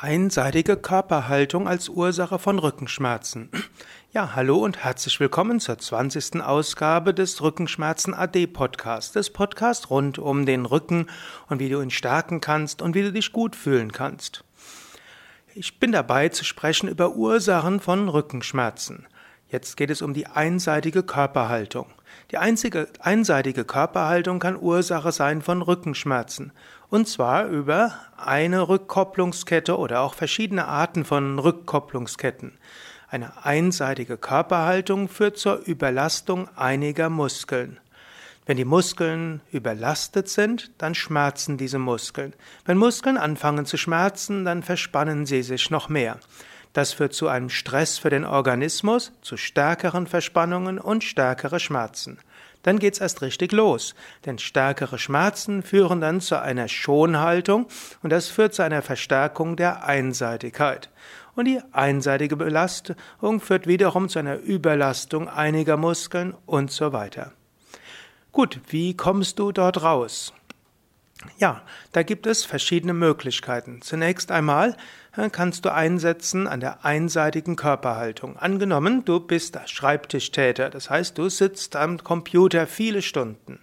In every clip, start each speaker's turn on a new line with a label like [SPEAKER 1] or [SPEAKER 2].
[SPEAKER 1] Einseitige Körperhaltung als Ursache von Rückenschmerzen. Ja, hallo und herzlich willkommen zur 20. Ausgabe des Rückenschmerzen AD Podcasts, des Podcasts rund um den Rücken und wie du ihn stärken kannst und wie du dich gut fühlen kannst. Ich bin dabei zu sprechen über Ursachen von Rückenschmerzen. Jetzt geht es um die einseitige Körperhaltung. Die einzige einseitige Körperhaltung kann Ursache sein von Rückenschmerzen. Und zwar über eine Rückkopplungskette oder auch verschiedene Arten von Rückkopplungsketten. Eine einseitige Körperhaltung führt zur Überlastung einiger Muskeln. Wenn die Muskeln überlastet sind, dann schmerzen diese Muskeln. Wenn Muskeln anfangen zu schmerzen, dann verspannen sie sich noch mehr. Das führt zu einem Stress für den Organismus, zu stärkeren Verspannungen und stärkere Schmerzen. Dann geht's erst richtig los, denn stärkere Schmerzen führen dann zu einer Schonhaltung und das führt zu einer Verstärkung der Einseitigkeit. Und die einseitige Belastung führt wiederum zu einer Überlastung einiger Muskeln und so weiter. Gut, wie kommst du dort raus? Ja, da gibt es verschiedene Möglichkeiten. Zunächst einmal äh, kannst du einsetzen an der einseitigen Körperhaltung. Angenommen, du bist Schreibtischtäter, das heißt, du sitzt am Computer viele Stunden.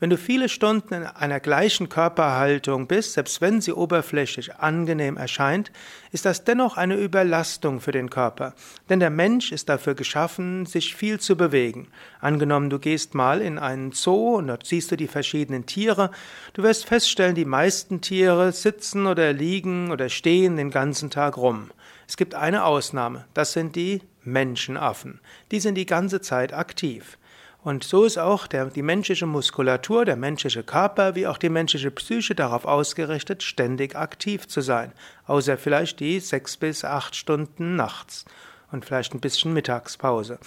[SPEAKER 1] Wenn du viele Stunden in einer gleichen Körperhaltung bist, selbst wenn sie oberflächlich angenehm erscheint, ist das dennoch eine Überlastung für den Körper. Denn der Mensch ist dafür geschaffen, sich viel zu bewegen. Angenommen, du gehst mal in einen Zoo und dort siehst du die verschiedenen Tiere. Du wirst feststellen, die meisten Tiere sitzen oder liegen oder stehen den ganzen Tag rum. Es gibt eine Ausnahme, das sind die Menschenaffen. Die sind die ganze Zeit aktiv. Und so ist auch der, die menschliche Muskulatur, der menschliche Körper wie auch die menschliche Psyche darauf ausgerichtet, ständig aktiv zu sein. Außer vielleicht die sechs bis acht Stunden nachts und vielleicht ein bisschen Mittagspause.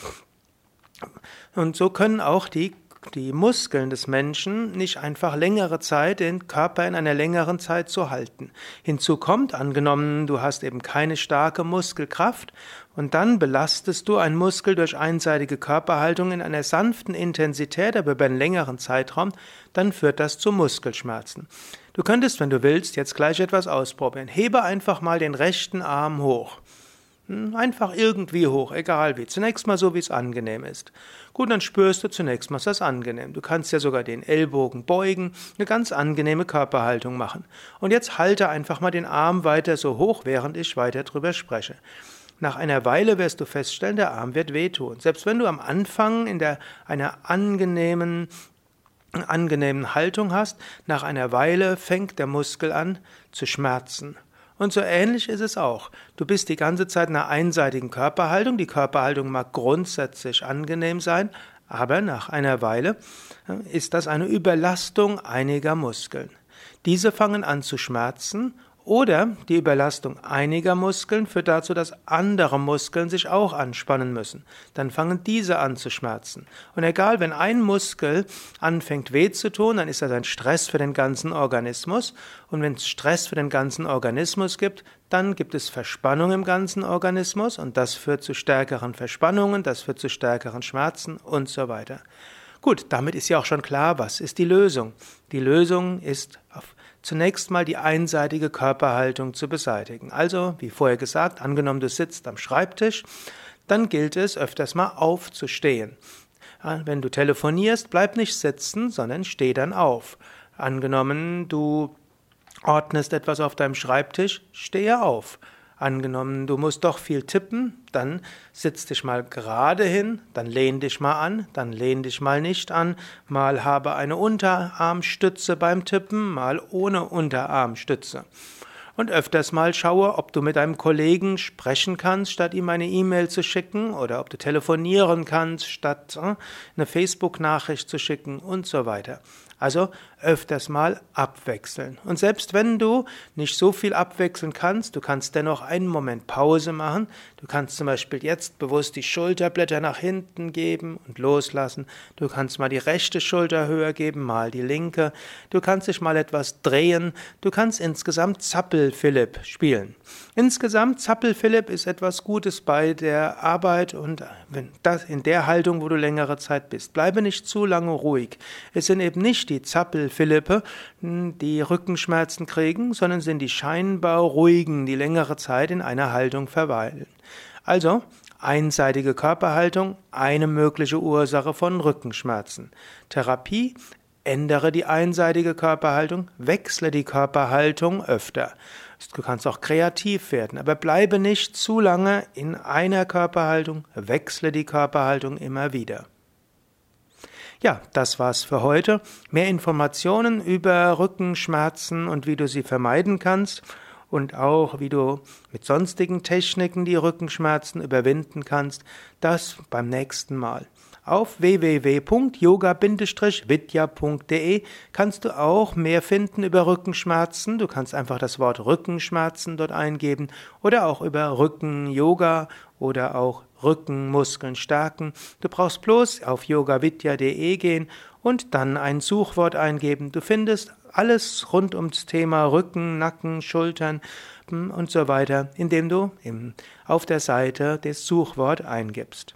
[SPEAKER 1] Und so können auch die die Muskeln des Menschen nicht einfach längere Zeit den Körper in einer längeren Zeit zu halten. Hinzu kommt, angenommen, du hast eben keine starke Muskelkraft und dann belastest du einen Muskel durch einseitige Körperhaltung in einer sanften Intensität, aber über einen längeren Zeitraum, dann führt das zu Muskelschmerzen. Du könntest, wenn du willst, jetzt gleich etwas ausprobieren. Hebe einfach mal den rechten Arm hoch. Hm, einfach irgendwie hoch, egal wie. Zunächst mal so, wie es angenehm ist. Gut, dann spürst du zunächst mal, ist das angenehm. Du kannst ja sogar den Ellbogen beugen, eine ganz angenehme Körperhaltung machen. Und jetzt halte einfach mal den Arm weiter so hoch, während ich weiter drüber spreche. Nach einer Weile wirst du feststellen, der Arm wird wehtun. Selbst wenn du am Anfang in der, einer angenehmen angenehmen Haltung hast, nach einer Weile fängt der Muskel an zu schmerzen. Und so ähnlich ist es auch. Du bist die ganze Zeit in einer einseitigen Körperhaltung. Die Körperhaltung mag grundsätzlich angenehm sein, aber nach einer Weile äh, ist das eine Überlastung einiger Muskeln. Diese fangen an zu schmerzen oder die Überlastung einiger Muskeln führt dazu, dass andere Muskeln sich auch anspannen müssen. Dann fangen diese an zu schmerzen. Und egal, wenn ein Muskel anfängt weh zu tun, dann ist das ein Stress für den ganzen Organismus. Und wenn es Stress für den ganzen Organismus gibt, dann gibt es Verspannung im ganzen Organismus und das führt zu stärkeren Verspannungen, das führt zu stärkeren Schmerzen und so weiter. Gut, damit ist ja auch schon klar, was ist die Lösung. Die Lösung ist auf zunächst mal die einseitige Körperhaltung zu beseitigen. Also, wie vorher gesagt, angenommen du sitzt am Schreibtisch, dann gilt es öfters mal aufzustehen. Wenn du telefonierst, bleib nicht sitzen, sondern steh dann auf. Angenommen, du ordnest etwas auf deinem Schreibtisch, stehe auf. Angenommen, du musst doch viel tippen, dann sitz dich mal gerade hin, dann lehn dich mal an, dann lehn dich mal nicht an, mal habe eine Unterarmstütze beim Tippen, mal ohne Unterarmstütze. Und öfters mal schaue, ob du mit einem Kollegen sprechen kannst, statt ihm eine E-Mail zu schicken, oder ob du telefonieren kannst, statt äh, eine Facebook-Nachricht zu schicken und so weiter. Also öfters mal abwechseln. Und selbst wenn du nicht so viel abwechseln kannst, du kannst dennoch einen Moment Pause machen. Du kannst zum Beispiel jetzt bewusst die Schulterblätter nach hinten geben und loslassen. Du kannst mal die rechte Schulter höher geben, mal die linke. Du kannst dich mal etwas drehen. Du kannst insgesamt Zappel-Philipp spielen. Insgesamt Zappel-Philipp ist etwas Gutes bei der Arbeit und das in der Haltung, wo du längere Zeit bist. Bleibe nicht zu lange ruhig. Es sind eben nicht die Zappel Philippe, die Rückenschmerzen kriegen, sondern sind die scheinbar ruhigen, die längere Zeit in einer Haltung verweilen. Also, einseitige Körperhaltung, eine mögliche Ursache von Rückenschmerzen. Therapie, ändere die einseitige Körperhaltung, wechsle die Körperhaltung öfter. Du kannst auch kreativ werden, aber bleibe nicht zu lange in einer Körperhaltung, wechsle die Körperhaltung immer wieder. Ja, das war's für heute. Mehr Informationen über Rückenschmerzen und wie du sie vermeiden kannst und auch wie du mit sonstigen Techniken die Rückenschmerzen überwinden kannst, das beim nächsten Mal. Auf www.yoga-vidya.de kannst du auch mehr finden über Rückenschmerzen. Du kannst einfach das Wort Rückenschmerzen dort eingeben oder auch über Rücken-Yoga oder auch Rückenmuskeln stärken. Du brauchst bloß auf yogavidya.de gehen und dann ein Suchwort eingeben. Du findest alles rund ums Thema Rücken, Nacken, Schultern und so weiter, indem du auf der Seite das Suchwort eingibst.